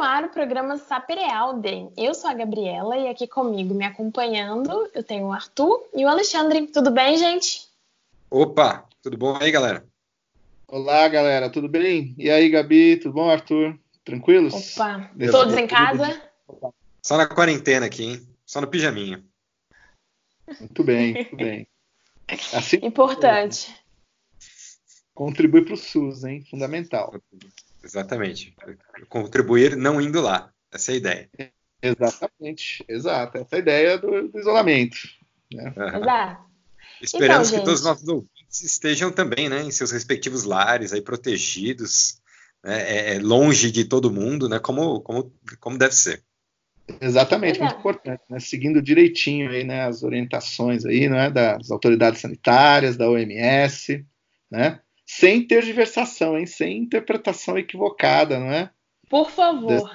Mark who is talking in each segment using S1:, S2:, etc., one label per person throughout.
S1: no ar o programa Saperealde. Eu sou a Gabriela e aqui comigo, me acompanhando, eu tenho o Arthur e o Alexandre. Tudo bem, gente?
S2: Opa, tudo bom aí, galera?
S3: Olá, galera, tudo bem? E aí, Gabi, tudo bom, Arthur? Tranquilos?
S1: Opa, todos em casa?
S2: Só na quarentena aqui, hein? Só no pijaminha.
S3: Muito bem, muito bem.
S1: Assim, Importante.
S3: Contribui para o SUS, hein? Fundamental.
S2: Exatamente. Contribuir não indo lá. Essa é a ideia.
S3: Exatamente, exato. Essa é a ideia do, do isolamento. Né?
S1: Uhum. Exato.
S2: Esperamos então, que todos os nossos ouvintes estejam também né, em seus respectivos lares, aí protegidos, né, é, é, longe de todo mundo, né, como, como, como deve ser.
S3: Exatamente, muito importante, né? seguindo direitinho aí, né, as orientações aí, né, das autoridades sanitárias, da OMS, né, sem tergiversação, hein, sem interpretação equivocada, não é?
S1: Por favor.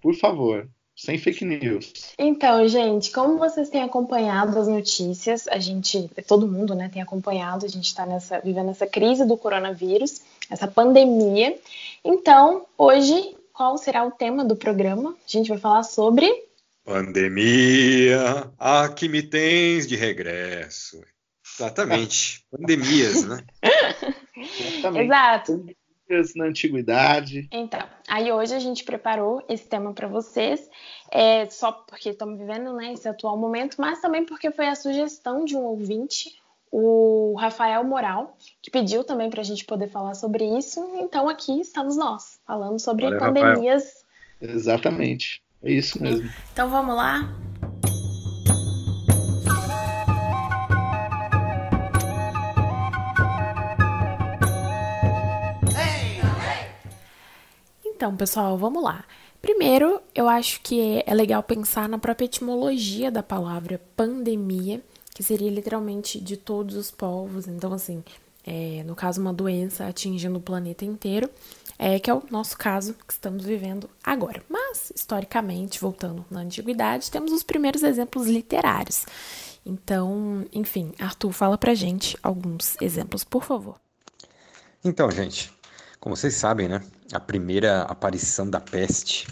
S3: Por favor, sem fake news.
S1: Então, gente, como vocês têm acompanhado as notícias, a gente, todo mundo, né, tem acompanhado, a gente está nessa, vivendo essa crise do coronavírus, essa pandemia. Então, hoje qual será o tema do programa. A gente vai falar sobre.
S2: Pandemia, aqui me tens de regresso. Exatamente. Pandemias, né?
S3: Exatamente.
S1: Exato.
S3: Pandemias na antiguidade.
S1: Então, aí hoje a gente preparou esse tema para vocês, é, só porque estamos vivendo né, esse atual momento, mas também porque foi a sugestão de um ouvinte o Rafael Moral, que pediu também para a gente poder falar sobre isso. Então aqui estamos nós, falando sobre Valeu, pandemias.
S3: Rafael. Exatamente, é isso mesmo.
S1: Então vamos lá? Então, pessoal, vamos lá. Primeiro, eu acho que é legal pensar na própria etimologia da palavra pandemia que seria literalmente de todos os povos. Então, assim, é, no caso, uma doença atingindo o planeta inteiro, é, que é o nosso caso que estamos vivendo agora. Mas, historicamente, voltando na antiguidade, temos os primeiros exemplos literários. Então, enfim, Arthur, fala pra gente alguns exemplos, por favor.
S2: Então, gente, como vocês sabem, né, a primeira aparição da peste,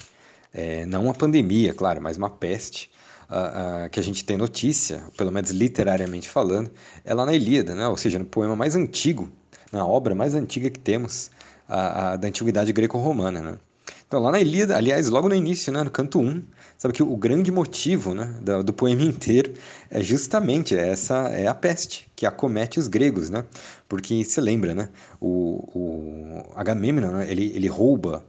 S2: é, não uma pandemia, claro, mas uma peste, que a gente tem notícia, pelo menos literariamente falando, é lá na Ilíada, né? ou seja, no poema mais antigo, na obra mais antiga que temos da antiguidade greco-romana. Né? Então, lá na Ilíada, aliás, logo no início, né, no canto 1, sabe que o grande motivo né, do, do, poema inteiro é justamente essa é a peste que acomete os gregos, né? Porque se lembra, né? O, o Agamemnon, né, ele, ele rouba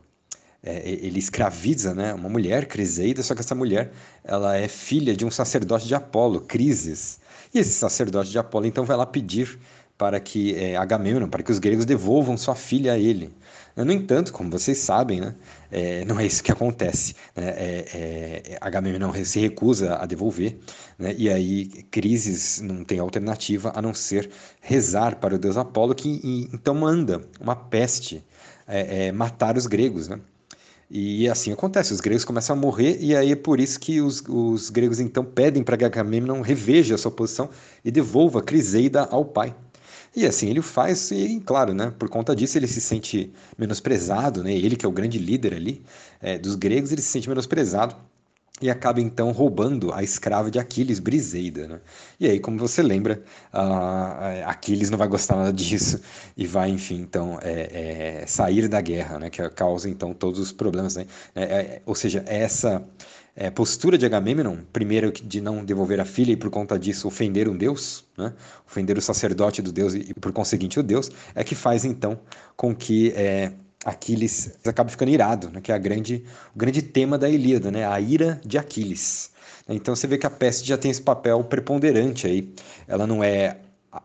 S2: é, ele escraviza né, uma mulher, Criseida, só que essa mulher ela é filha de um sacerdote de Apolo, Crises. E esse sacerdote de Apolo então vai lá pedir para que é, Agamemnon, para que os gregos devolvam sua filha a ele. No entanto, como vocês sabem, né, é, não é isso que acontece. Né, é, é, Agamemnon se recusa a devolver, né, e aí Crises não tem alternativa a não ser rezar para o deus Apolo, que e, então manda uma peste é, é, matar os gregos. Né? E assim acontece, os gregos começam a morrer, e aí é por isso que os, os gregos então pedem para que Agamemnon reveja a sua posição e devolva Criseida ao pai. E assim ele faz, e claro, né, por conta disso ele se sente menosprezado, né, ele que é o grande líder ali é, dos gregos, ele se sente menosprezado e acaba então roubando a escrava de Aquiles, Briseida. Né? E aí, como você lembra, uh, Aquiles não vai gostar nada disso e vai, enfim, então é, é, sair da guerra, né? que causa então todos os problemas. Né? É, é ou seja, essa é, postura de Agamemnon, primeiro de não devolver a filha e por conta disso ofender um deus, né? ofender o sacerdote do deus e, por conseguinte o deus, é que faz então com que é, Aquiles acaba ficando irado, né, que é a grande, o grande tema da Ilíada, né, a ira de Aquiles. Então você vê que a peste já tem esse papel preponderante aí. Ela não é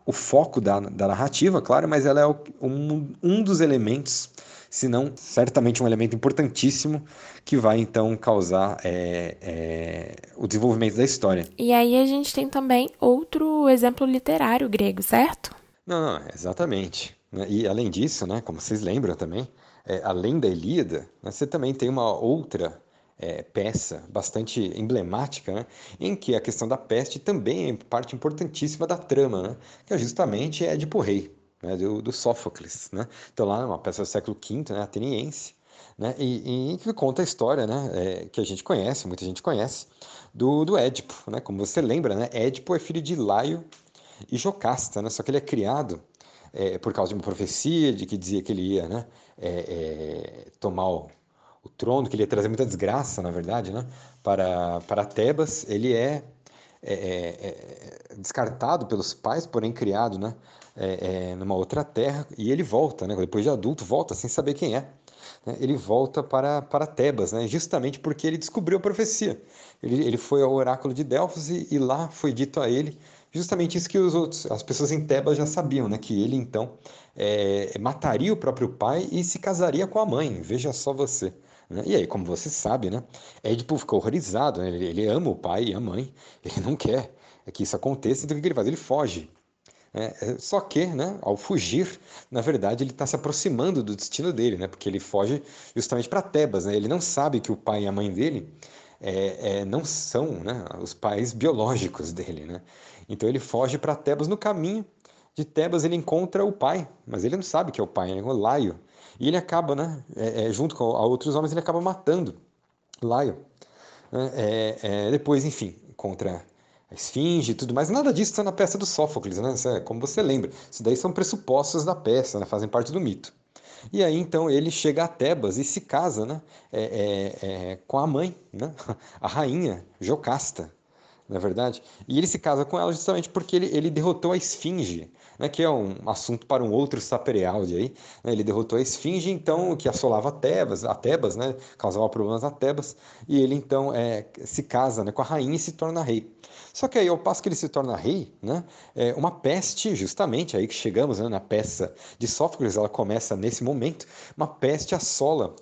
S2: o foco da, da narrativa, claro, mas ela é um, um dos elementos, se não certamente um elemento importantíssimo que vai então causar é, é, o desenvolvimento da história.
S1: E aí a gente tem também outro exemplo literário grego, certo?
S2: Não, não, exatamente. E além disso, né, como vocês lembram também, é, além da Ilíada, né, você também tem uma outra é, peça bastante emblemática, né, em que a questão da peste também é parte importantíssima da trama, né, que é justamente Édipo Rei, né, do, do Sófocles. Né? Então lá, uma peça do século V, né, ateniense, né? E, e que conta a história, né? É, que a gente conhece, muita gente conhece, do, do Édipo, né? Como você lembra, né? Édipo é filho de Laio e Jocasta, né? Só que ele é criado é, por causa de uma profecia de que dizia que ele ia, né? É, é tomar o, o, trono, que ele ia trazer muita desgraça, na verdade, né? Para, para Tebas, ele é, é, é, descartado pelos pais, porém criado, né? Numa outra terra e ele volta, né? Depois de adulto, volta sem saber quem é né, ele volta para, para Tebas, né, justamente porque ele descobriu a profecia. Ele, ele foi ao oráculo de Delfos e, e, lá foi dito a ele justamente isso que os outros, as pessoas em Tebas já sabiam, né, que ele então é, mataria o próprio pai e se casaria com a mãe. Veja só você. Né? E aí, como você sabe, né, Édipo ficou horrorizado. Né? Ele, ele ama o pai e a mãe, ele não quer que isso aconteça, então o que ele faz? Ele foge. É, é, só que, né, ao fugir, na verdade, ele está se aproximando do destino dele, né, porque ele foge justamente para Tebas. Né, ele não sabe que o pai e a mãe dele é, é, não são né, os pais biológicos dele. Né? Então ele foge para Tebas. No caminho de Tebas, ele encontra o pai, mas ele não sabe que é o pai, né, o Laio. E ele acaba, né, é, é, junto com outros homens, ele acaba matando Laio. Né, depois, enfim, contra a esfinge e tudo mais. Nada disso está na peça do Sófocles, né? É, como você lembra. Isso daí são pressupostos da peça, né? fazem parte do mito. E aí então ele chega a Tebas e se casa né? É, é, é, com a mãe, né? a rainha Jocasta, na é verdade. E ele se casa com ela justamente porque ele, ele derrotou a esfinge, né, que é um assunto para um outro saperealde aí. Né, ele derrotou a esfinge, então, que assolava Tebas, a Tebas, né, causava problemas a Tebas, e ele então é, se casa né, com a rainha e se torna rei. Só que aí, ao passo que ele se torna rei, né, é uma peste, justamente, aí que chegamos né, na peça de Sófocles, ela começa nesse momento, uma peste assola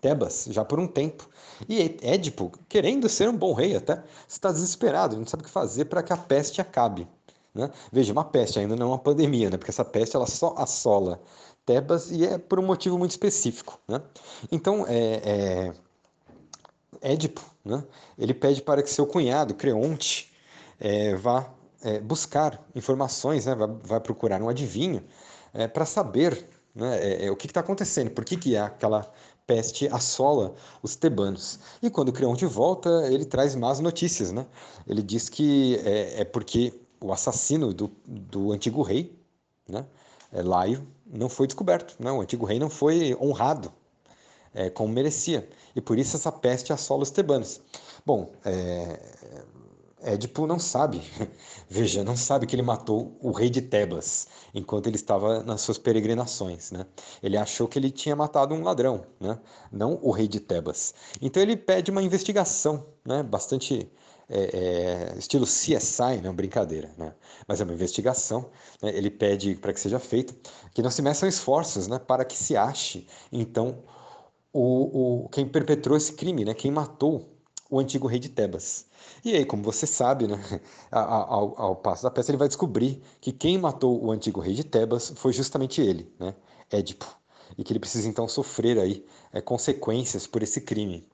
S2: Tebas já por um tempo. E Édipo, querendo ser um bom rei até, está desesperado, não sabe o que fazer para que a peste acabe. Né? Veja, uma peste ainda não é uma pandemia, né? porque essa peste ela só assola Tebas e é por um motivo muito específico. Né? Então, é, é, Édipo, né? ele pede para que seu cunhado, Creonte, é, vá é, buscar informações, né? vai, vai, procurar um adivinho é, para saber né? É, é, o que está acontecendo, por que, que aquela peste assola os tebanos. E quando Creonte volta, ele traz más notícias. Né? Ele diz que é, é porque o assassino do, do antigo rei, né, é, Laio, não foi descoberto. Né? O antigo rei não foi honrado é, como merecia. E por isso essa peste assola os tebanos. Bom, é, Édipo não sabe, veja, não sabe que ele matou o rei de Tebas enquanto ele estava nas suas peregrinações, né? Ele achou que ele tinha matado um ladrão, né? Não o rei de Tebas. Então ele pede uma investigação, né? Bastante é, é, estilo CSI, não brincadeira, né? Mas é uma investigação. Né? Ele pede para que seja feita, que não se meçam esforços, né? Para que se ache, então, o, o quem perpetrou esse crime, né? Quem matou o antigo rei de Tebas. E aí, como você sabe, né, ao, ao, passo da peça, ele vai descobrir que quem matou o antigo rei de Tebas foi justamente ele, né, Édipo, e que ele precisa então sofrer aí é, consequências por esse crime,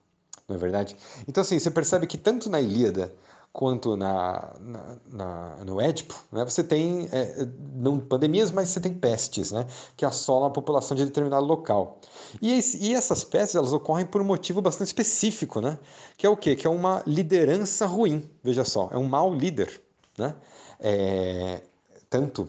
S2: não é verdade? Então, assim, você percebe que tanto na Ilíada quanto na, na, na, no Édipo, né, você tem é, não pandemias, mas você tem pestes, né, que assolam a população de determinado local. E, e, essas pestes elas ocorrem por um motivo bastante específico, né, que é o quê? Que é uma liderança ruim. Veja só, é um mau líder, né? É, tanto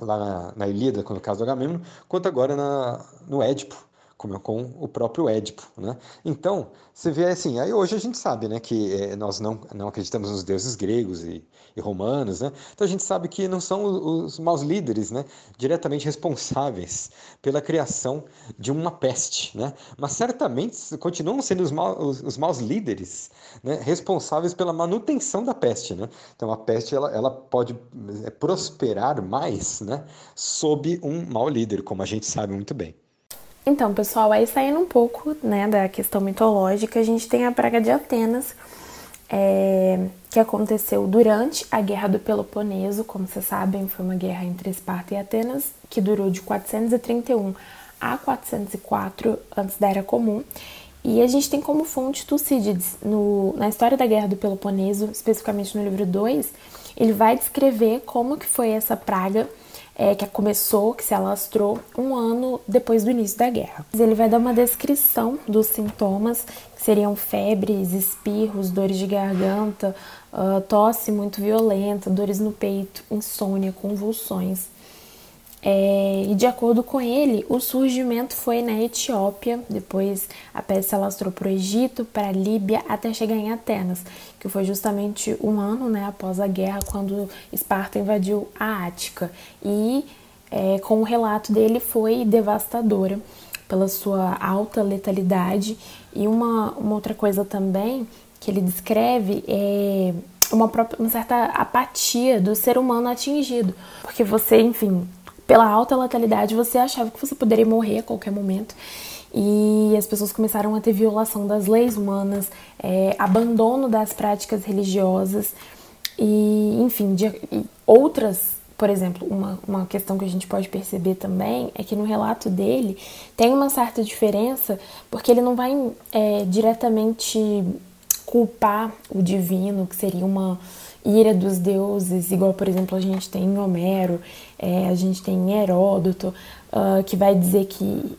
S2: lá na, na Ilíada, no caso do Agamemnon, quanto agora na, no Édipo, como com o próprio Édipo, né? Então, você vê assim, aí hoje a gente sabe, né, que é, nós não, não acreditamos nos deuses gregos e, e, romanos, né? Então a gente sabe que não são os, os maus líderes, né, diretamente responsáveis pela criação de uma peste, né? Mas certamente continuam sendo os, os, os maus líderes, né, responsáveis pela manutenção da peste, né? Então a peste ela, ela pode é, prosperar mais, né, sob um mau líder, como a gente sabe muito bem.
S1: Então, pessoal, aí saindo um pouco né, da questão mitológica, a gente tem a Praga de Atenas, é, que aconteceu durante a Guerra do Peloponeso, como vocês sabem, foi uma guerra entre Esparta e Atenas, que durou de 431 a 404 antes da Era Comum. E a gente tem como fonte Tucídides, no, na história da Guerra do Peloponeso, especificamente no livro 2, ele vai descrever como que foi essa praga é, que começou, que se alastrou um ano depois do início da guerra. Ele vai dar uma descrição dos sintomas, que seriam febres, espirros, dores de garganta, uh, tosse muito violenta, dores no peito, insônia, convulsões. É, e de acordo com ele, o surgimento foi na Etiópia, depois a peste alastrou para o Egito, para a Líbia, até chegar em Atenas, que foi justamente um ano né, após a guerra, quando Esparta invadiu a Ática. E é, com o relato dele foi devastadora pela sua alta letalidade. E uma, uma outra coisa também que ele descreve é uma, própria, uma certa apatia do ser humano atingido, porque você, enfim, pela alta letalidade, você achava que você poderia morrer a qualquer momento. E as pessoas começaram a ter violação das leis humanas, é, abandono das práticas religiosas e, enfim, de, e outras. Por exemplo, uma, uma questão que a gente pode perceber também é que no relato dele tem uma certa diferença, porque ele não vai é, diretamente culpar o divino, que seria uma, ira dos deuses, igual por exemplo a gente tem em Homero, é, a gente tem em Heródoto, uh, que vai dizer que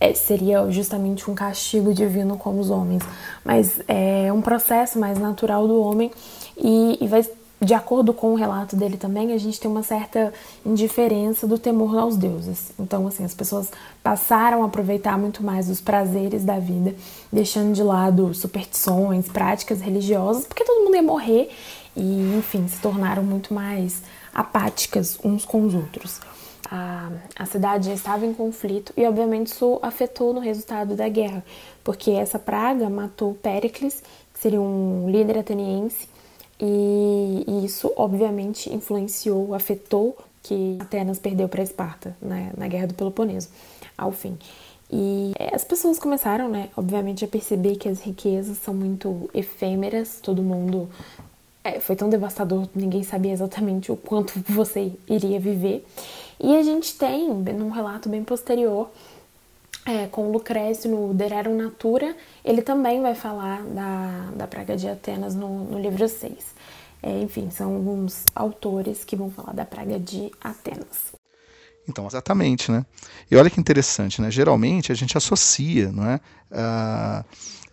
S1: é, seria justamente um castigo divino com os homens, mas é um processo mais natural do homem e, e vai de acordo com o relato dele também, a gente tem uma certa indiferença do temor aos deuses. Então, assim, as pessoas passaram a aproveitar muito mais os prazeres da vida, deixando de lado superstições, práticas religiosas, porque todo mundo ia morrer e, enfim, se tornaram muito mais apáticas uns com os outros. A, a cidade já estava em conflito e, obviamente, isso afetou no resultado da guerra, porque essa praga matou Péricles, que seria um líder ateniense, e, e isso, obviamente, influenciou, afetou que Atenas perdeu para Esparta né, na Guerra do Peloponeso, ao fim. E as pessoas começaram, né, obviamente, a perceber que as riquezas são muito efêmeras, todo mundo é, foi tão devastador, ninguém sabia exatamente o quanto você iria viver. E a gente tem, num relato bem posterior, é, com Lucrécio no Dererum Natura, ele também vai falar da, da praga de Atenas no, no livro 6. É, enfim, são alguns autores que vão falar da praga de Atenas.
S4: Então, exatamente, né? E olha que interessante, né? Geralmente a gente associa, não é, a,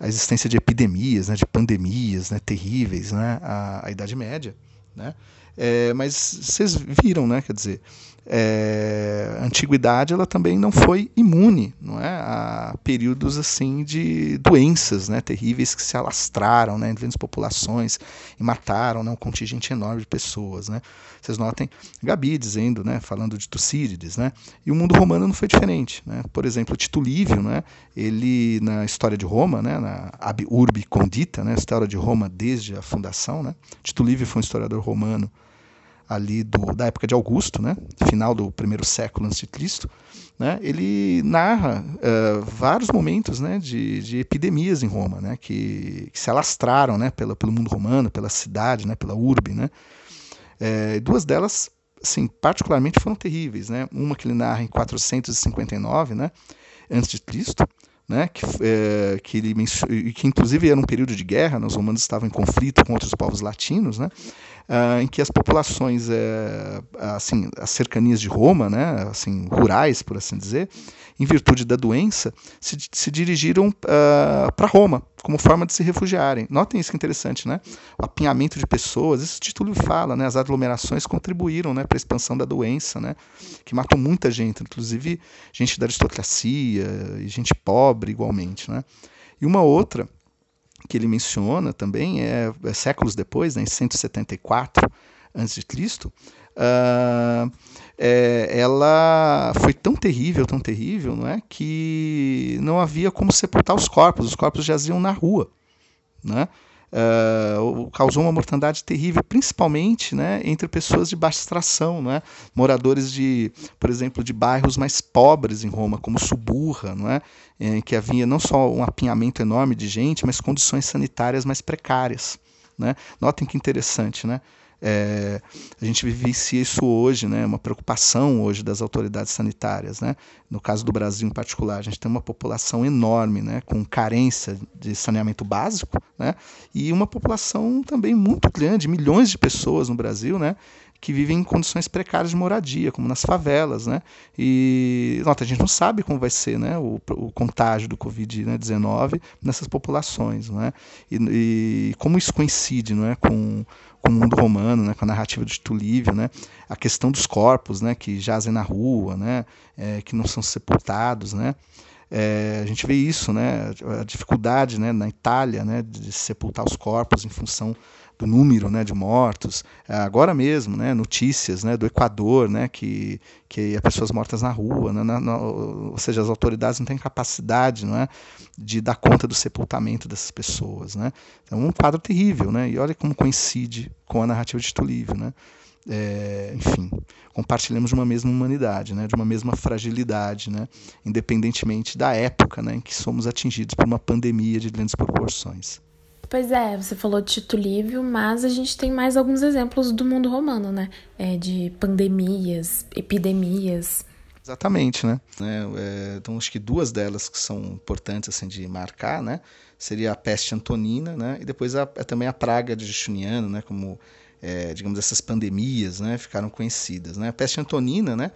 S4: a existência de epidemias, né, de pandemias, né, terríveis, né, à, à Idade Média, né? É, mas vocês viram, né? Quer dizer, é, antiguidade ela também não foi imune não é, a períodos assim de doenças né, terríveis que se alastraram né, em diferentes populações e mataram né, um contingente enorme de pessoas. Né. Vocês notem Gabi dizendo, né, falando de Tucídides, né, e o mundo romano não foi diferente. Né. Por exemplo, Tito Livio, né, ele na história de Roma, né, na Ab Urbi Condita, né, história de Roma desde a fundação, né, Tito Livio foi um historiador romano ali do, da época de Augusto, né, final do primeiro século antes de Cristo, né, ele narra uh, vários momentos né, de, de, epidemias em Roma, né, que, que se alastraram né, pelo mundo romano, pela cidade, né, pela urbe. Né. É, duas delas, assim, particularmente foram terríveis. Né, uma que ele narra em 459, né, antes de Cristo, né, que, é, que, ele, que inclusive era um período de guerra, né, os romanos estavam em conflito com outros povos latinos, né, uh, em que as populações, uh, assim, as cercanias de Roma, né, assim, rurais, por assim dizer, em virtude da doença, se, se dirigiram ah, para Roma, como forma de se refugiarem. Notem isso que é interessante, né? O apinhamento de pessoas, esse título fala, né? As aglomerações contribuíram né, para a expansão da doença, né? Que matou muita gente, inclusive gente da aristocracia e gente pobre igualmente, né? E uma outra que ele menciona também é, é séculos depois, né, em 174 a.C., uh, é, ela foi tão terrível, tão terrível, não é, que não havia como sepultar os corpos, os corpos jaziam na rua, né? Uh, causou uma mortandade terrível, principalmente né, entre pessoas de baixa extração, né, moradores de, por exemplo, de bairros mais pobres em Roma, como Suburra, não é, em que havia não só um apinhamento enorme de gente, mas condições sanitárias mais precárias. Né. Notem que interessante, né? É, a gente vivencia isso hoje, né, uma preocupação hoje das autoridades sanitárias. Né? No caso do Brasil em particular, a gente tem uma população enorme, né, com carência de saneamento básico, né, e uma população também muito grande, milhões de pessoas no Brasil, né, que vivem em condições precárias de moradia, como nas favelas. Né? E nota, a gente não sabe como vai ser né, o, o contágio do Covid-19 nessas populações. Né? E, e, como isso coincide não é, com, com o mundo romano, né, com a narrativa de Tito Livio, né, a questão dos corpos né, que jazem na rua, né, é, que não são sepultados. Né? É, a gente vê isso, né, a dificuldade né, na Itália né, de sepultar os corpos em função do número né, de mortos. É, agora mesmo, né, notícias né, do Equador, né, que, que há pessoas mortas na rua, né, na, na, ou seja, as autoridades não têm capacidade não é, de dar conta do sepultamento dessas pessoas. Né. É um quadro terrível, né, e olha como coincide com a narrativa de Tulívio. Né. É, enfim, compartilhamos de uma mesma humanidade, né, de uma mesma fragilidade, né, independentemente da época né, em que somos atingidos por uma pandemia de grandes proporções.
S1: Pois é, você falou de Tito Livio, mas a gente tem mais alguns exemplos do mundo romano, né? É, de pandemias, epidemias.
S4: Exatamente, né? É, então acho que duas delas que são importantes assim de marcar, né? Seria a peste antonina, né? E depois a, é também a praga de Justiniano, né? Como é, digamos essas pandemias, né? Ficaram conhecidas, né? A peste antonina, né?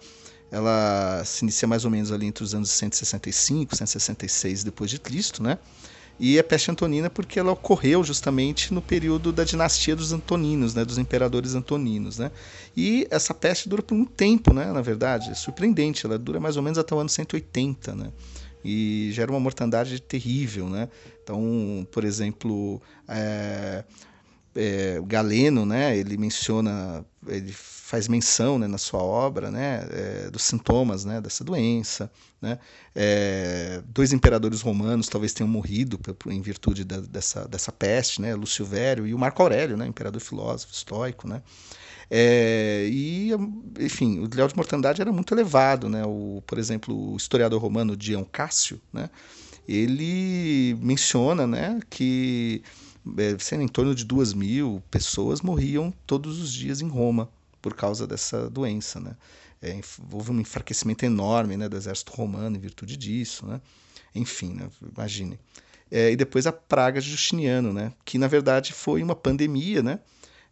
S4: Ela se inicia mais ou menos ali entre os anos 165, 166 depois de Cristo, né? E a peste antonina porque ela ocorreu justamente no período da dinastia dos Antoninos, né, dos imperadores Antoninos, né? E essa peste dura por um tempo, né, na verdade, é surpreendente, ela dura mais ou menos até o ano 180, né? E gera uma mortandade terrível, né? Então, por exemplo, é, é, Galeno, né, ele menciona, ele faz menção né, na sua obra né, é, dos sintomas né, dessa doença. Né? É, dois imperadores romanos talvez tenham morrido em virtude da, dessa, dessa peste, né? Lúcio Vério e o Marco Aurélio, né? imperador filósofo, estoico. Né? É, e, enfim, o grau de mortandade era muito elevado. Né? O, por exemplo, o historiador romano Dion Cássio, né? ele menciona né, que é, sendo em torno de duas mil pessoas morriam todos os dias em Roma por causa dessa doença. Né? É, houve um enfraquecimento enorme né, do exército romano em virtude disso. Né? Enfim, né, imagine. É, e depois a praga de Justiniano, né, que na verdade foi uma pandemia né,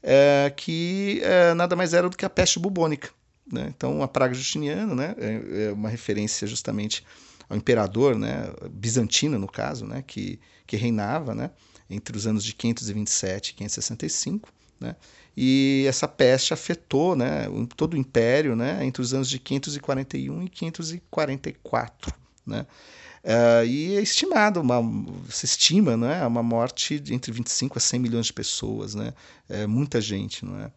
S4: é, que é, nada mais era do que a peste bubônica. Né? Então, a praga de Justiniano né, é, é uma referência justamente ao imperador né, bizantino, no caso, né, que, que reinava né, entre os anos de 527 e 565, né? E essa peste afetou, né, todo o império, né, entre os anos de 541 e 544, né? Uh, e é estimado, uma, se estima, né, uma morte de entre 25 a 100 milhões de pessoas, né? É muita gente, não é?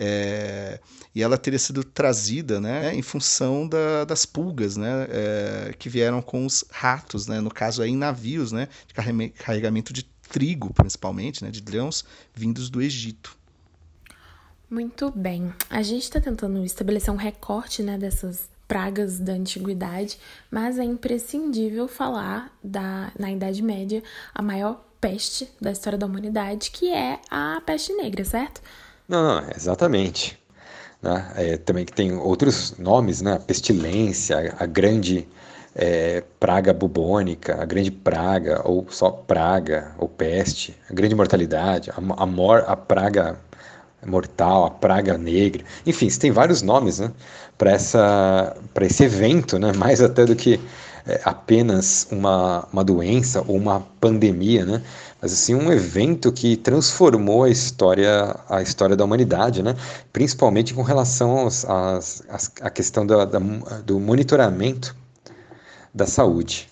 S4: É, e ela teria sido trazida né, em função da, das pulgas né, é, que vieram com os ratos, né, no caso aí, em navios né, de carregamento de trigo, principalmente, né, de grãos vindos do Egito.
S1: Muito bem. A gente está tentando estabelecer um recorte né, dessas pragas da antiguidade, mas é imprescindível falar da, na Idade Média, a maior peste da história da humanidade, que é a peste negra, certo?
S2: Não, não, exatamente. Né? É, também que tem outros nomes, né? A pestilência, a grande é, praga bubônica, a grande praga, ou só praga, ou peste, a grande mortalidade, a, a, mor, a praga mortal, a praga negra, enfim, tem vários nomes né, para esse evento, né, mais até do que é, apenas uma, uma doença ou uma pandemia, né, mas assim um evento que transformou a história a história da humanidade, né? Principalmente com relação aos, às, às, à questão da, da, do monitoramento da saúde.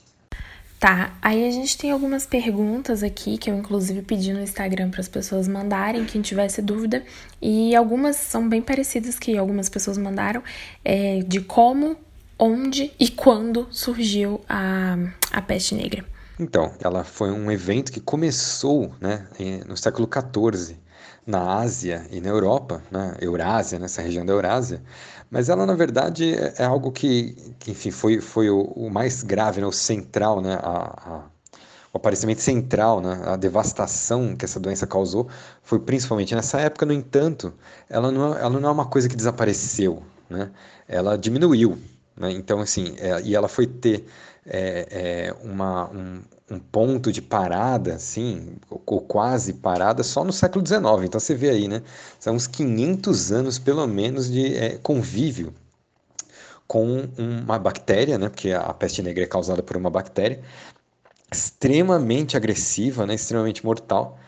S1: Tá, aí a gente tem algumas perguntas aqui que eu inclusive pedi no Instagram para as pessoas mandarem, quem tivesse dúvida, e algumas são bem parecidas que algumas pessoas mandaram, é, de como, onde e quando surgiu a, a peste negra.
S2: Então, ela foi um evento que começou né, no século XIV na Ásia e na Europa, né, Eurásia, nessa região da Eurásia, mas ela, na verdade, é, é algo que, que enfim, foi, foi o, o, mais grave, né, o central, né, a, a, o aparecimento central, né, a devastação que essa doença causou foi principalmente nessa época. No entanto, ela não, é, ela não é uma coisa que desapareceu, né, ela diminuiu. Né, então, assim, é, e ela foi ter é, é, uma, um, um ponto de parada, assim, ou quase parada só no século XIX. Então você vê aí, né? São uns 500 anos pelo menos de é, convívio com uma bactéria, né? Porque a peste negra é causada por uma bactéria extremamente agressiva, né? Extremamente mortal,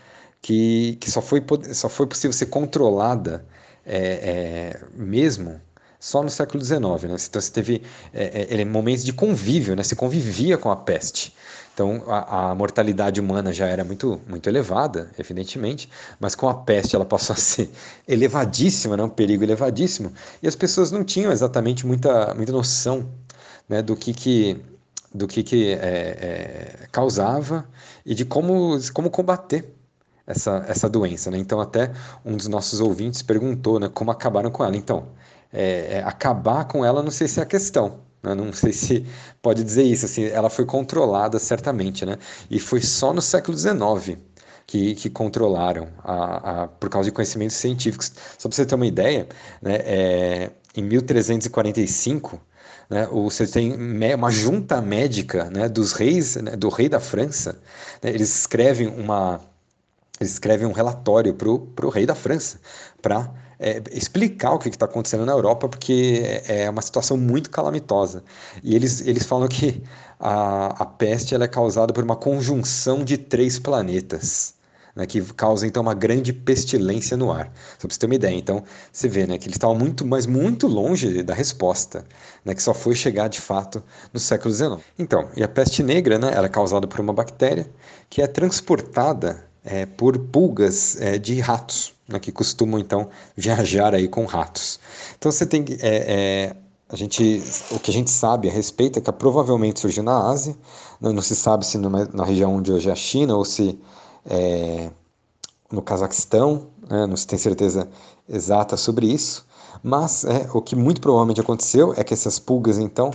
S2: que, que só, foi, só foi possível ser controlada é, é, mesmo só no século XIX. Né? Então você teve é, é, momentos de convívio, né? você convivia com a peste. Então a, a, mortalidade humana já era muito, muito elevada, evidentemente, mas com a peste ela passou a ser elevadíssima, né? um perigo elevadíssimo, e as pessoas não tinham exatamente muita, muita noção né? do que, que do que, que é, é, causava e de como, como combater essa, essa doença. Né? Então, até um dos nossos ouvintes perguntou né, como acabaram com ela. Então, é, é, acabar com ela, não sei se é a questão. Né? Não sei se pode dizer isso. Assim, ela foi controlada, certamente. Né? E foi só no século XIX que, que controlaram, a, a, por causa de conhecimentos científicos. Só para você ter uma ideia, né, é, em 1345, né, você tem uma junta médica né, dos reis, né, do rei da França, né, eles escrevem uma eles escrevem um relatório para o rei da França para é, explicar o que está acontecendo na Europa, porque é, é uma situação muito calamitosa. E eles, eles falam que a, a peste ela é causada por uma conjunção de três planetas né, que causa então uma grande pestilência no ar. Só para você ter uma ideia. Então, você vê né, que ele estava muito, mas muito longe da resposta, né, que só foi chegar de fato no século XIX. Então, e a peste negra né, ela é causada por uma bactéria que é transportada é, por pulgas é, de ratos, né, que costumam então viajar aí com ratos. Então você tem é, é, a gente, o que a gente sabe a respeito é que provavelmente surgiu na Ásia, não, não se sabe se numa, na região onde hoje é a China ou se é, no Cazaquistão, né, não se tem certeza exata sobre isso, mas é, o que muito provavelmente aconteceu é que essas pulgas, então,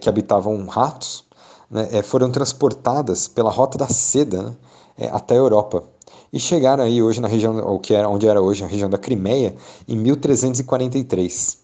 S2: que habitavam ratos, né, foram transportadas pela rota da seda né, é, até a Europa e chegaram aí hoje na região, ou que era onde era hoje a região da Crimeia, em 1343.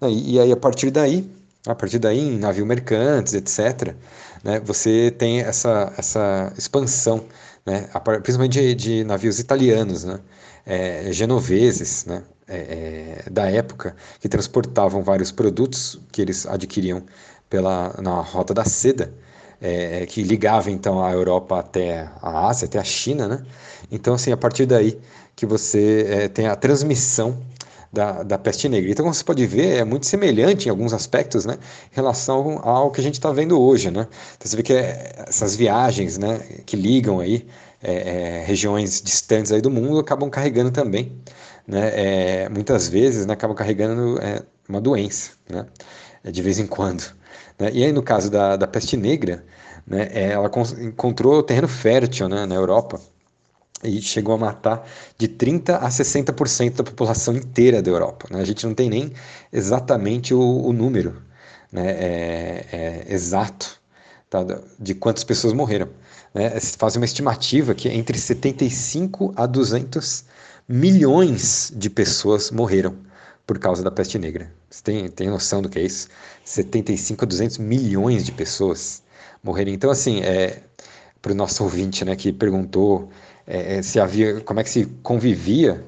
S2: Né, e, e aí a partir daí, a partir daí em navio mercantes, etc., né, você tem essa, essa expansão né, principalmente de, de, navios italianos, né, é, genoveses, né, é, é, da época, que transportavam vários produtos que eles adquiriam pela, na Rota da Seda, é, que ligava então a Europa até a Ásia, até a China, né? Então, assim, a partir daí que você é, tem a transmissão da, da peste negra. Então, como você pode ver, é muito semelhante em alguns aspectos, né, em relação ao que a gente está vendo hoje, né. Então, você vê que é, essas viagens, né, que ligam aí é, é, regiões distantes aí do mundo acabam carregando também, né, é, muitas vezes, né, acabam carregando é, uma doença, né, de vez em quando. Né. E aí, no caso da, da peste negra, né, ela encontrou terreno fértil né, na Europa, e chegou a matar de 30% a 60% da população inteira da Europa. Né? A gente não tem nem exatamente o, o número né? é, é, exato tá? de quantas pessoas morreram. Né? Faz uma estimativa que entre 75 a 200 milhões de pessoas morreram por causa da peste negra. Você tem, tem noção do que é isso? 75 a 200 milhões de pessoas morreram. Então, assim, é, para o nosso ouvinte né, que perguntou é, é, se havia, como é que se convivia,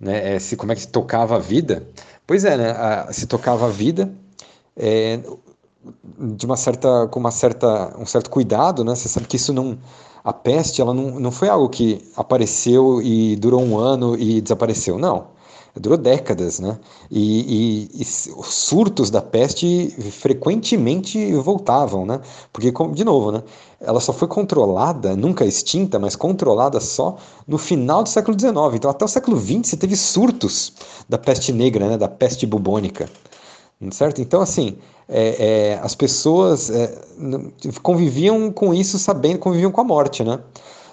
S2: né, é, se, como é que se tocava a vida. Pois é, né, a, se tocava a vida é, de uma certa, com uma certa, um certo cuidado, né? Você sabe que isso não, a peste, ela não, não foi algo que apareceu e durou um ano e desapareceu, não durou décadas, né? E, e, e, os surtos da peste frequentemente voltavam, né? Porque, de novo, né? Ela só foi controlada, nunca extinta, mas controlada só no final do século XIX. Então, até o século XX, você teve surtos da peste negra, né? Da peste bubônica, certo? Então, assim, é, é, as pessoas é, conviviam com isso sabendo, conviviam com a morte, né?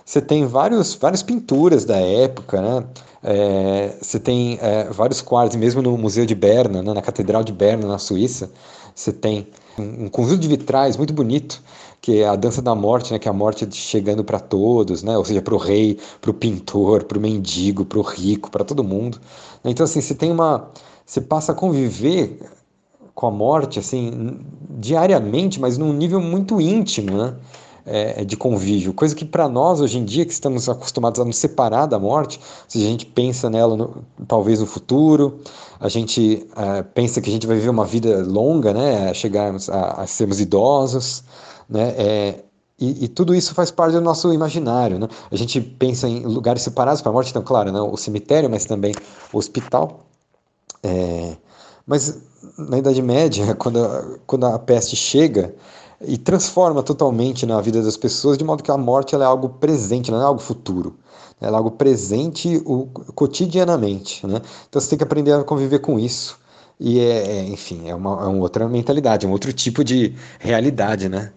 S2: Você tem vários, várias pinturas da época, né? É, você tem é, vários quadros, mesmo no Museu de Berna, né, na Catedral de Berna, na Suíça, você tem um, um conjunto de vitrais muito bonito, que é a dança da morte, né, que é a morte chegando para todos, né, ou seja, para o rei, para o pintor, para o mendigo, para o rico, para todo mundo. Então, assim, você tem uma. Você passa a conviver com a morte, assim, diariamente, mas num nível muito íntimo, né? É, de convívio, coisa que para nós hoje em dia que estamos acostumados a nos separar da morte, se a gente pensa nela no, talvez no futuro, a gente é, pensa que a gente vai viver uma vida longa, né, chegarmos a, a sermos idosos, né, é, e, e, tudo isso faz parte do nosso imaginário, né? A gente pensa em lugares separados para a morte, então, claro, né, o cemitério, mas também o hospital. É, mas na Idade Média, quando a, quando a peste chega, e transforma totalmente na vida das pessoas, de modo que a morte é algo presente, não é algo futuro. Ela é algo presente o, cotidianamente. Né? Então você tem que aprender a conviver com isso. E, é, é enfim, é uma, é uma outra mentalidade, é um outro tipo de realidade, né?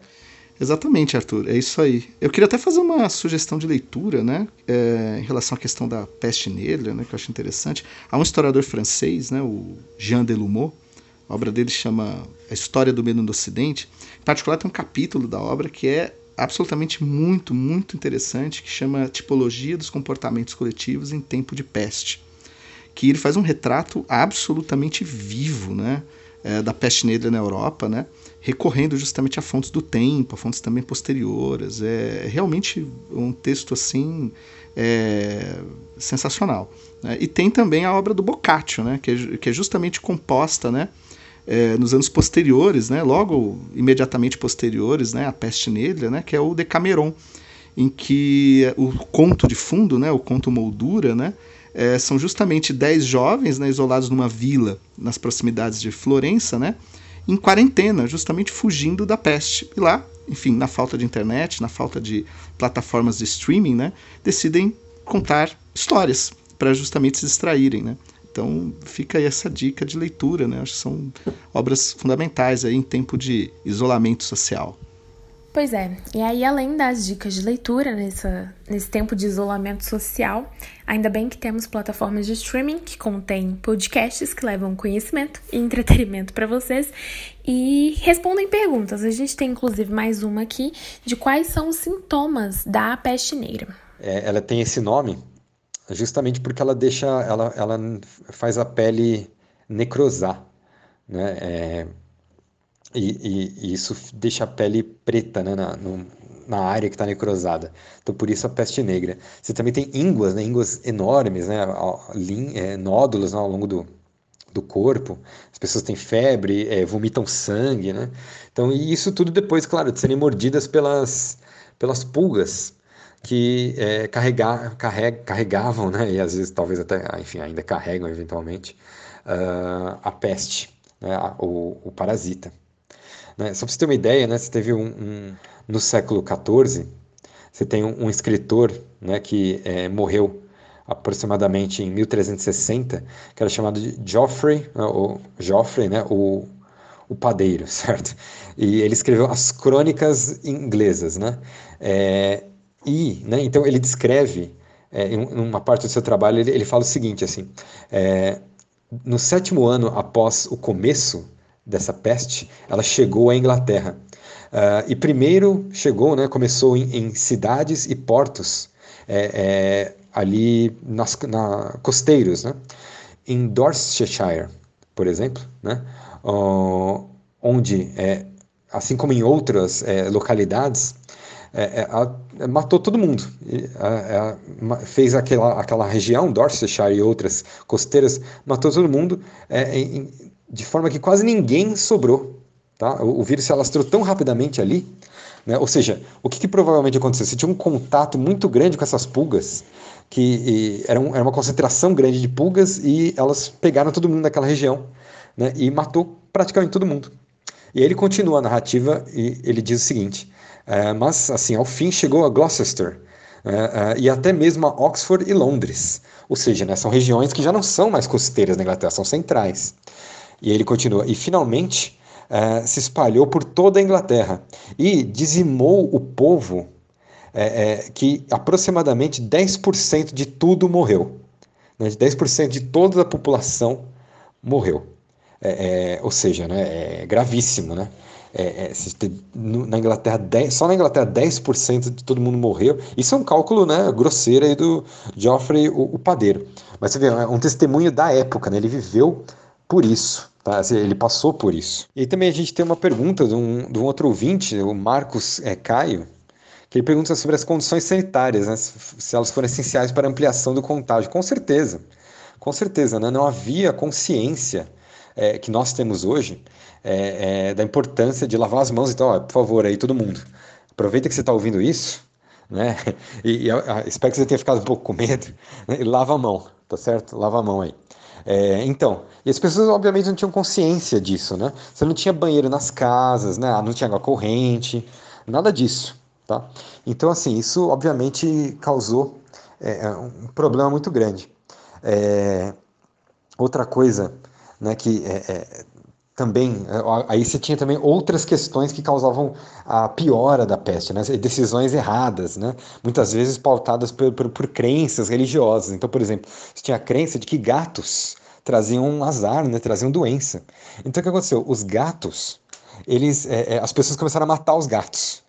S4: Exatamente, Arthur, é isso aí. Eu queria até fazer uma sugestão de leitura, né, é, em relação à questão da peste negra, né, que eu acho interessante. Há um historiador francês, né, o Jean Delumeau, a obra dele chama A História do Medo no Ocidente. Particular, tem um capítulo da obra que é absolutamente muito, muito interessante, que chama Tipologia dos Comportamentos Coletivos em Tempo de Peste. Que ele faz um retrato absolutamente vivo né, é, da peste negra na Europa, né, recorrendo justamente a fontes do tempo, a fontes também posteriores. É realmente um texto assim é, sensacional. Né? E tem também a obra do Boccaccio, né, que, é, que é justamente composta né, é, nos anos posteriores, né, logo imediatamente posteriores né, à peste negra, né, que é o Decameron, em que o conto de fundo, né, o conto moldura, né, é, são justamente dez jovens né, isolados numa vila nas proximidades de Florença, né, em quarentena, justamente fugindo da peste. E lá, enfim, na falta de internet, na falta de plataformas de streaming, né, decidem contar histórias para justamente se distraírem, né? Então fica aí essa dica de leitura, né? Acho que são obras fundamentais aí em tempo de isolamento social.
S1: Pois é, e aí além das dicas de leitura nessa, nesse tempo de isolamento social, ainda bem que temos plataformas de streaming que contêm podcasts que levam conhecimento e entretenimento para vocês e respondem perguntas. A gente tem inclusive mais uma aqui de quais são os sintomas da peste negra.
S2: É, ela tem esse nome justamente porque ela deixa, ela, ela faz a pele necrosar, né? É, e, e, e, isso deixa a pele preta, né, na, no, na área que está necrosada. Então, por isso a peste negra. Você também tem ínguas, né, ínguas enormes, né, é, nódulos né, ao longo do, do corpo. As pessoas têm febre, é, vomitam sangue, né? Então, e isso tudo depois, claro, de serem mordidas pelas, pelas pulgas que é, carregar, carreg, carregavam, né, e às vezes talvez até, enfim, ainda carregam eventualmente, uh, a peste, né, o, o, parasita. Né? Só para você ter uma ideia, né, você teve um, um no século XIV, você tem um, um escritor né, que é, morreu aproximadamente em 1360, que era chamado de Geoffrey, né, o Geoffrey, né, o, o padeiro, certo? E ele escreveu as crônicas inglesas, né? É, e, né, então ele descreve, é, em uma parte do seu trabalho, ele, ele fala o seguinte, assim, é, no sétimo ano após o começo dessa peste, ela chegou à Inglaterra. Uh, e primeiro chegou, né, começou em, em cidades e portos é, é, ali nas na, costeiros, né? em Dorsetshire, por exemplo, né? Uh, onde, é, assim como em outras é, localidades, é, é, matou todo mundo. É, fez aquela, aquela região, Dorsetshire e outras costeiras, matou todo mundo é, em, de forma que quase ninguém sobrou. Tá? O, o vírus se alastrou tão rapidamente ali. Né? Ou seja, o que, que, provavelmente aconteceu? Você tinha um contato muito grande com essas pulgas, que era, um, era, uma concentração grande de pulgas, e elas pegaram todo mundo naquela região né? e matou praticamente todo mundo. E aí ele continua a narrativa e ele diz o seguinte: é, mas, assim, ao fim chegou a Gloucester é, é, e até mesmo a Oxford e Londres. Ou seja, né, são regiões que já não são mais costeiras na Inglaterra, são centrais. E ele continua, e finalmente é, se espalhou por toda a Inglaterra e dizimou o povo é, que aproximadamente 10% de tudo morreu. Né, 10% de toda a população morreu. É, é, ou seja, né, é gravíssimo, né? É, é, na Inglaterra, 10, só na Inglaterra 10% de todo mundo morreu. Isso é um cálculo né, grosseiro aí do Geoffrey o, o Padeiro. Mas você vê, é um testemunho da época, né? ele viveu por isso. Tá? Assim, ele passou por isso. E também a gente tem uma pergunta de um, de um outro ouvinte, o Marcos é, Caio, que ele pergunta sobre as condições sanitárias, né, se elas foram essenciais para a ampliação do contágio. Com certeza, com certeza, né, não havia consciência é, que nós temos hoje é, é, da importância de lavar as mãos. Então, ó, por favor, aí todo mundo, aproveita que você está ouvindo isso, né? E, e espero que você tenha ficado um pouco com medo. Né? E lava a mão, tá certo? Lava a mão aí. É, então, e as pessoas obviamente não tinham consciência disso, né? Você não tinha banheiro nas casas, né? Não tinha água corrente, nada disso, tá? Então, assim, isso obviamente causou é, um problema muito grande. É, outra coisa, né, que é, é também é, aí você tinha também outras questões que causavam a piora da peste, né? decisões erradas, né? muitas vezes pautadas por, por, por, crenças religiosas. Então, por exemplo, você tinha a crença de que gatos traziam um azar, né? traziam doença. Então, o que aconteceu? Os gatos, eles, é, é, as pessoas começaram a matar os gatos,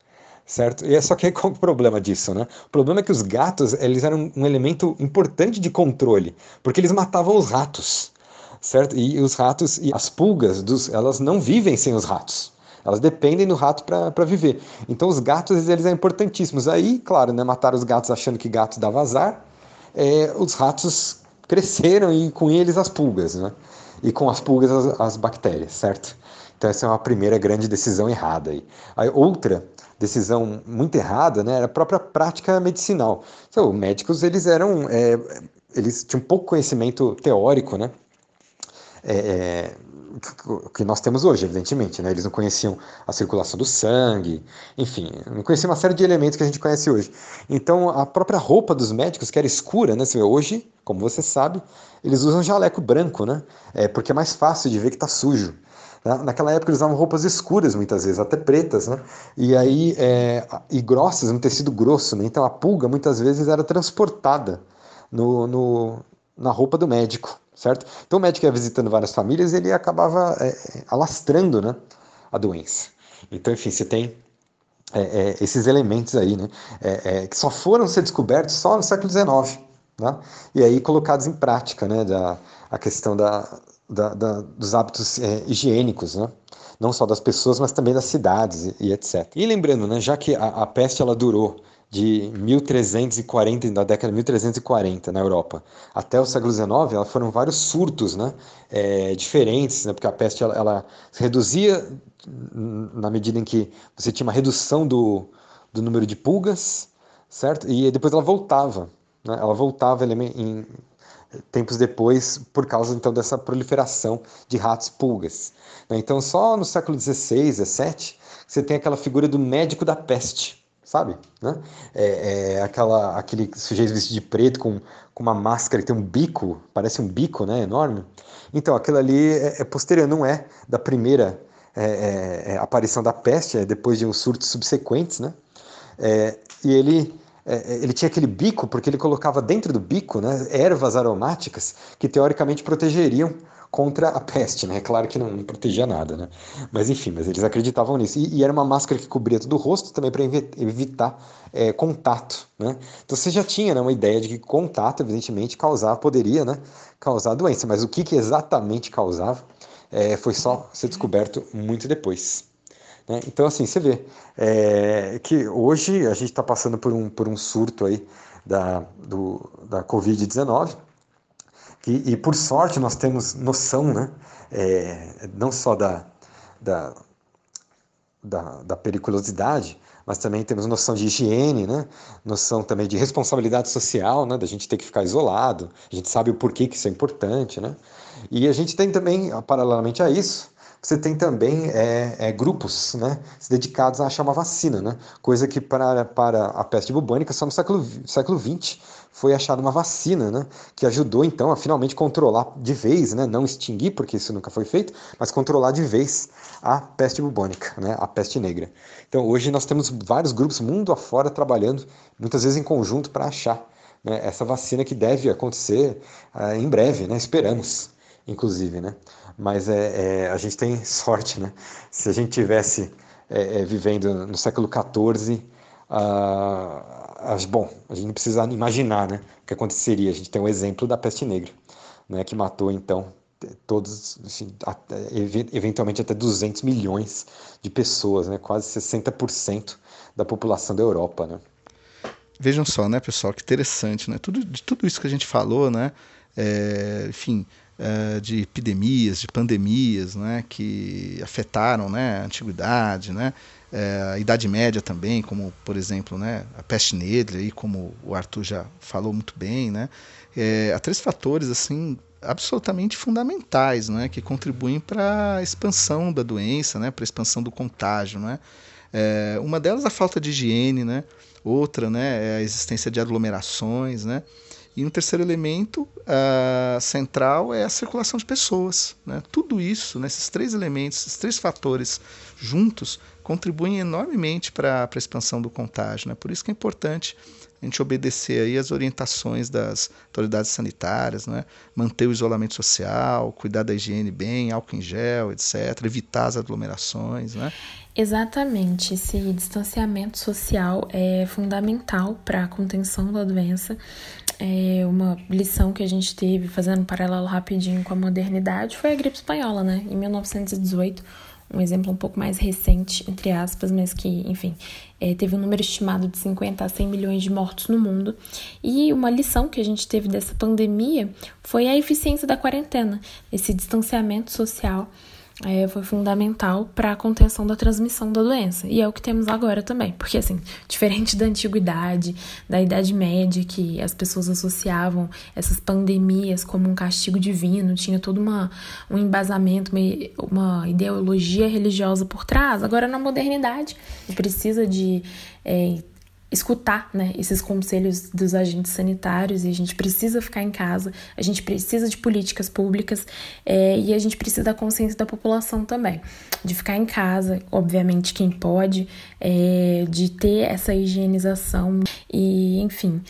S2: certo? E é só que qual é o problema disso, né? O problema é que os gatos, eles eram um elemento importante de controle, porque eles matavam os ratos certo? E os ratos e as pulgas, dos, elas não vivem sem os ratos. Elas dependem do rato para viver. Então os gatos eles são importantíssimos. Aí, claro, né, mataram os gatos achando que gatos dava azar. É, os ratos cresceram e com eles as pulgas, né? E com as pulgas as, as bactérias, certo? Então essa é uma primeira grande decisão errada aí. A outra decisão muito errada, né, era a própria prática medicinal. Então, médicos eles eram, é, eles tinham pouco conhecimento teórico, né? É, é que nós temos hoje, evidentemente. Né? Eles não conheciam a circulação do sangue, enfim, não conheciam uma série de elementos que a gente conhece hoje. Então, a própria roupa dos médicos, que era escura, né? hoje, como você sabe, eles usam jaleco branco, né? É, porque é mais fácil de ver que está sujo. Naquela época eles usavam roupas escuras muitas vezes, até pretas, né? E aí é, e grossas, um tecido grosso, né? Então a pulga muitas vezes era transportada no, no, na roupa do médico certo? Então o médico ia visitando várias famílias ele acabava é, alastrando né, a doença. Então, enfim, você tem é, é, esses elementos aí, né, é, é, que só foram ser descobertos só no século XIX, né? e aí colocados em prática, né, da, a questão da, da, da dos hábitos é, higiênicos, né? não só das pessoas, mas também das cidades e, e etc. E lembrando, né, já que a, a peste ela durou de 1340, da década de 1340 na Europa, até o século XIX, ela foram vários surtos né, é, diferentes, né, porque a peste ela, ela, se reduzia na medida em que você tinha uma redução do, do número de pulgas, certo? E depois ela voltava, né, ela voltava em, tempos depois por causa então dessa proliferação de ratos pulgas. Né? Então só no século XVI, XVII, você tem aquela figura do médico da peste, sabe? Né? É, é, aquela, aquele sujeito vestido de preto com, com uma máscara que tem um bico, parece um bico, né? Enorme. Então, aquilo ali é, é posterior, não é da primeira é, é, é aparição da peste, é depois de uns surtos subsequentes, né? e ele ele tinha aquele bico porque ele colocava dentro do bico né, ervas aromáticas que teoricamente protegeriam contra a peste, né? Claro que não, não, protegia nada, né? Mas enfim, mas eles acreditavam nisso. E, e era uma máscara que cobria todo o rosto também para evitar é, contato, né? Então você já tinha né, uma ideia de que contato, evidentemente, causava, poderia, né? Causar doença, mas o que, que exatamente causava é, foi só ser descoberto muito depois. Né? Então, assim, você vê é, que hoje a gente está passando por um, por um surto aí da, do, da Covid-19, e, por sorte nós temos noção, né? É, não só da, da, da, da, periculosidade, mas também temos noção de higiene, né? Noção também de responsabilidade social, né? Da gente ter que ficar isolado. A gente sabe o porquê que isso é importante, né? E a gente tem também, paralelamente a isso, você tem também é, é, grupos né, dedicados a achar uma vacina, né? coisa que para, para a peste bubônica só no século, século XX foi achada uma vacina, né, que ajudou então a finalmente controlar de vez, né, não extinguir, porque isso nunca foi feito, mas controlar de vez a peste bubônica, né, a peste negra. Então hoje nós temos vários grupos mundo afora trabalhando, muitas vezes em conjunto, para achar né, essa vacina que deve acontecer uh, em breve, né, esperamos, inclusive. Né? mas é, é, a gente tem sorte, né? Se a gente tivesse é, é vivendo no século XIV, ah, bom, a gente não precisa imaginar, né? O que aconteceria? A gente tem um exemplo da peste negra, né? Que matou então todos, assim, até, eventualmente até 200 milhões de pessoas, né? Quase 60% da população da Europa, né?
S4: Vejam só, né, pessoal, que interessante, né? Tudo, de tudo isso que a gente falou, né? É, enfim, é, de epidemias, de pandemias, né? Que afetaram, né? A antiguidade, né? É, a Idade Média também, como por exemplo, né? A peste negra, aí, como o Arthur já falou muito bem, né? É, há três fatores assim absolutamente fundamentais, né, que contribuem para a expansão da doença, né, para a expansão do contágio, né. É, uma delas a falta de higiene, né, outra, né, é a existência de aglomerações, né, e um terceiro elemento uh, central é a circulação de pessoas. Né? Tudo isso, né, esses três elementos, esses três fatores juntos, contribuem enormemente para a expansão do contágio. Né? Por isso que é importante a gente obedecer aí as orientações das autoridades sanitárias, né? manter o isolamento social, cuidar da higiene bem, álcool em gel, etc., evitar as aglomerações. Né?
S1: Exatamente, esse distanciamento social é fundamental para a contenção da doença. É uma lição que a gente teve, fazendo um paralelo rapidinho com a modernidade, foi a gripe espanhola, né? Em 1918 um exemplo um pouco mais recente, entre aspas, mas que, enfim, é, teve um número estimado de 50 a 100 milhões de mortos no mundo. E uma lição que a gente teve dessa pandemia foi a eficiência da quarentena, esse distanciamento social é, foi fundamental para a contenção da transmissão da doença. E é o que temos agora também. Porque, assim, diferente da antiguidade, da Idade Média, que as pessoas associavam essas pandemias como um castigo divino, tinha todo uma, um embasamento, uma, uma ideologia religiosa por trás. Agora, na modernidade, precisa de. É, escutar né, esses conselhos dos agentes sanitários e a gente precisa ficar em casa, a gente precisa de políticas públicas é, e a gente precisa da consciência da população também, de ficar em casa, obviamente quem pode, é, de ter essa higienização e enfim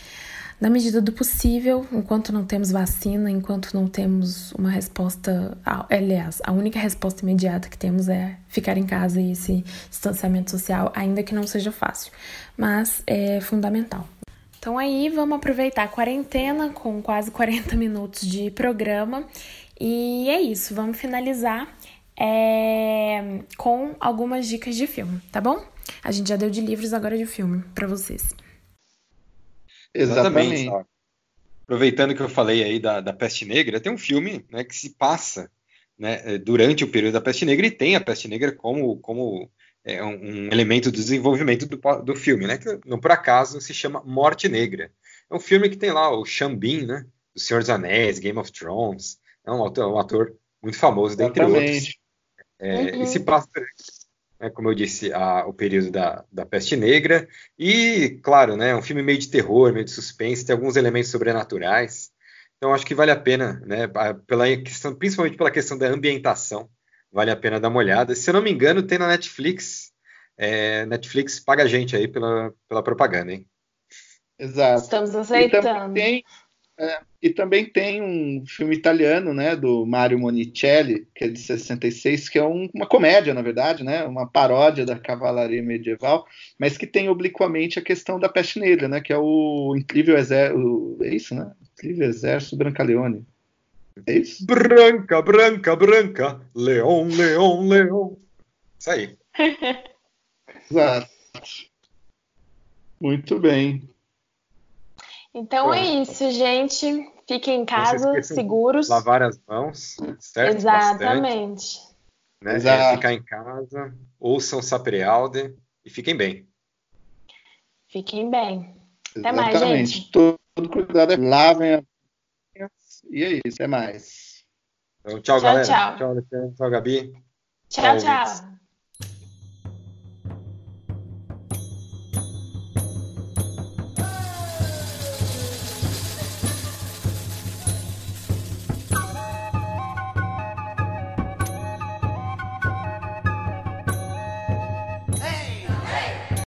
S1: na medida do possível, enquanto não temos vacina, enquanto não temos uma resposta. Aliás, a única resposta imediata que temos é ficar em casa e esse distanciamento social, ainda que não seja fácil, mas é fundamental. Então, aí vamos aproveitar a quarentena com quase 40 minutos de programa e é isso, vamos finalizar é, com algumas dicas de filme, tá bom? A gente já deu de livros, agora de filme para vocês.
S2: Exatamente. Exatamente. Aproveitando que eu falei aí da, da peste negra, tem um filme né, que se passa né, é, durante o período da peste negra e tem a peste negra como, como é, um, um, elemento do desenvolvimento do, do filme, né, que não por acaso se chama Morte Negra. É um filme que tem lá o Xambin, né, do Senhor dos Anéis, Game of Thrones, é um ator, um ator muito famoso, dentre Exatamente. outros. É, uhum. E se passa né, como eu disse, a, o período da, da peste negra. E, claro, né, um filme meio de terror, meio de suspense, tem alguns elementos sobrenaturais. Então, acho que vale a pena, né, pela questão, principalmente pela questão da ambientação, vale a pena dar uma olhada. Se eu não me engano, tem na Netflix. É, Netflix paga a gente aí pela, pela propaganda, hein?
S3: Exato.
S1: Estamos aceitando.
S3: Tem, é, e também tem um filme italiano, né, do Mario Monicelli, que é de 66, que é um, uma comédia, na verdade, né, uma paródia da cavalaria medieval, mas que tem obliquamente a questão da peste negra, né, que é o incrível exército, é isso, né, incrível exército Brancaleone. É isso?
S2: Branca, branca, branca, leão, leão, leão. Isso aí.
S3: Exato. Muito bem.
S1: Então é isso, gente. Fiquem em casa, seguros.
S2: Lavar as mãos, certo?
S1: Exatamente.
S2: Né? É, ficar em casa, ouçam Saprealde e fiquem bem.
S1: Fiquem bem. Até Exatamente. mais, gente.
S3: Todo cuidado, é lavem a... E é isso, até mais.
S2: Então, tchau, tchau, galera. Tchau, tchau, tchau Gabi.
S1: Tchau, tchau. tchau.